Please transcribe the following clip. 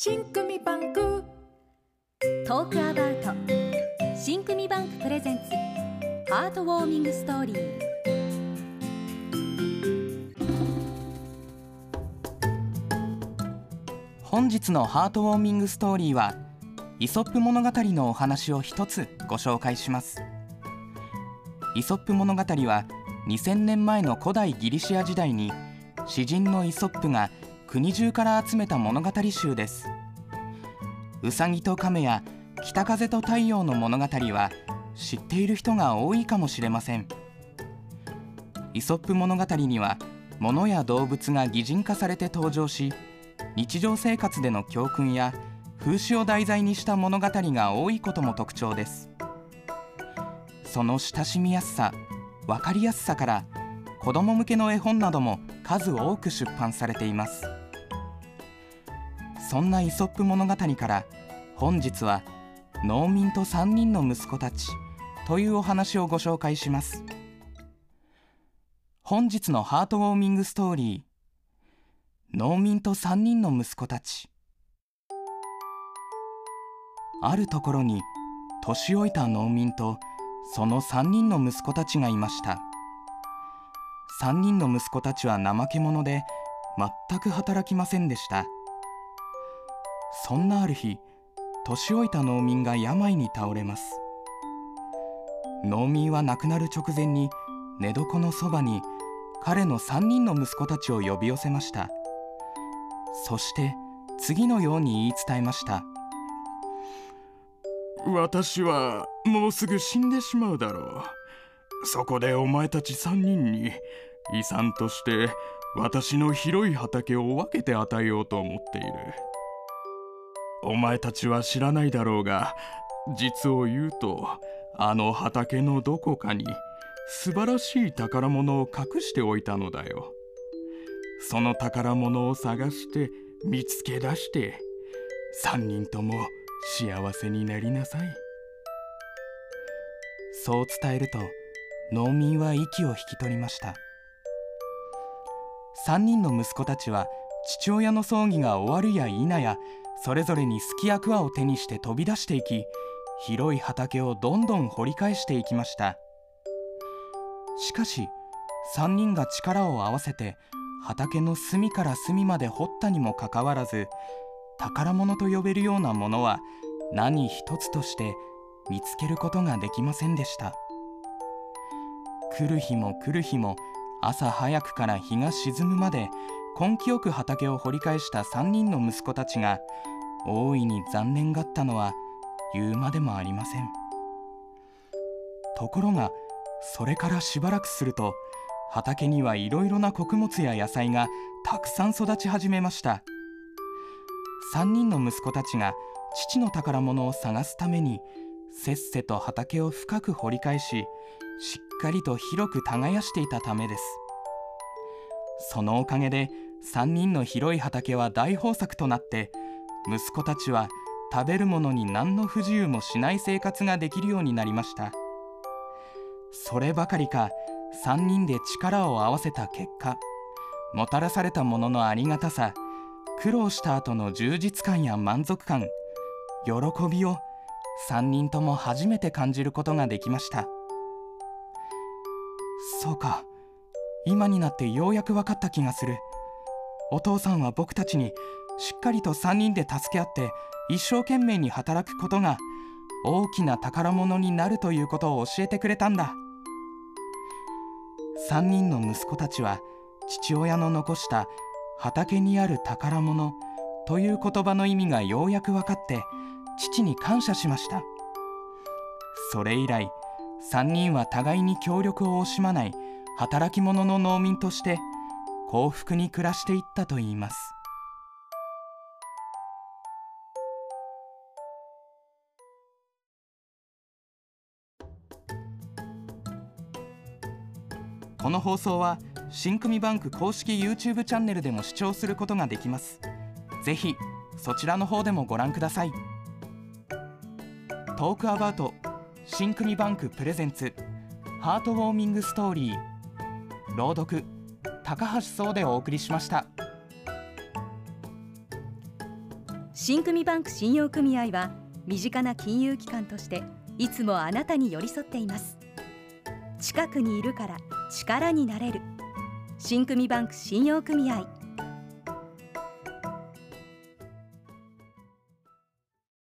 新組バンク。トークアバウト。新組バンクプレゼンツ。ハートウォーミングストーリー。本日のハートウォーミングストーリーはイソップ物語のお話を一つご紹介します。イソップ物語は2000年前の古代ギリシア時代に詩人のイソップが国中から集めた物語集です。うさぎと亀や北風と太陽の物語は知っている人が多いかもしれません。イソップ物語には物や動物が擬人化されて登場し日常生活での教訓や風刺を題材にした物語が多いことも特徴です。その親しみやすさ分かりやすさから子ども向けの絵本なども数多く出版されています。そんなイソップ物語から本日は農民と3人の息子たちというお話をご紹介します。本日のハートウォーミングストーリー農民と3人の息子たち。あるところに年老いた農民とその3人の息子たちがいました。3人の息子たちは怠け者で全く働きませんでした。そんなある日年老いた農民が病に倒れます。農民は亡くなる直前に寝床のそばに彼の3人の息子たちを呼び寄せました。そして次のように言い伝えました私はもうすぐ死んでしまうだろう。そこでお前たち3人に遺産として私の広い畑を分けて与えようと思っている。お前たちは知らないだろうが実を言うとあの畑のどこかに素晴らしい宝物を隠しておいたのだよ。その宝物を探して見つけ出して3人とも幸せになりなさい。そう伝えると農民は息を引き取りました。3人の息子たちは父親の葬儀が終わるや否やそれぞれにすきやくわを手にして飛び出していき広い畑をどんどん掘り返していきました。しかし3人が力を合わせて畑の隅から隅まで掘ったにもかかわらず宝物と呼べるようなものは何一つとして見つけることができませんでした。来る日も来る日も朝早くから日が沈むまで根気よく畑を掘り返した3人の息子たちが大いに残念がったのは言うまでもありません。ところがそれからしばらくすると畑にはいろいろな穀物や野菜がたくさん育ち始めました。3人の息子たちが父の宝物を探すためにせっせと畑を深く掘り返ししっかりと広く耕していたためです。そのおかげで3人の広い畑は大豊作となって息子たちは食べるものに何の不自由もしない生活ができるようになりました。そればかりか3人で力を合わせた結果もたらされたもののありがたさ苦労した後の充実感や満足感喜びを3人とも初めて感じることができました。そうか。今になってようやく分かった気がする。お父さんは僕たちにしっかりと3人で助け合って一生懸命に働くことが大きな宝物になるということを教えてくれたんだ。3人の息子たちは父親の残した畑にある宝物という言葉の意味がようやく分かって父に感謝しました。それ以来3人は互いに協力を惜しまない働き者の農民として幸福に暮らしていったといいます。この放送は新組バンク公式 YouTube チャンネルでも視聴することができます。ぜひそちらの方でもご覧ください。トークアバウト新組バンクプレゼンツハートウォーミングストーリー朗読高橋壮でお送りしました。新組バンク信用組合は身近な金融機関としていつもあなたに寄り添っています。近くにいるから力になれる。新組バンク信用組合。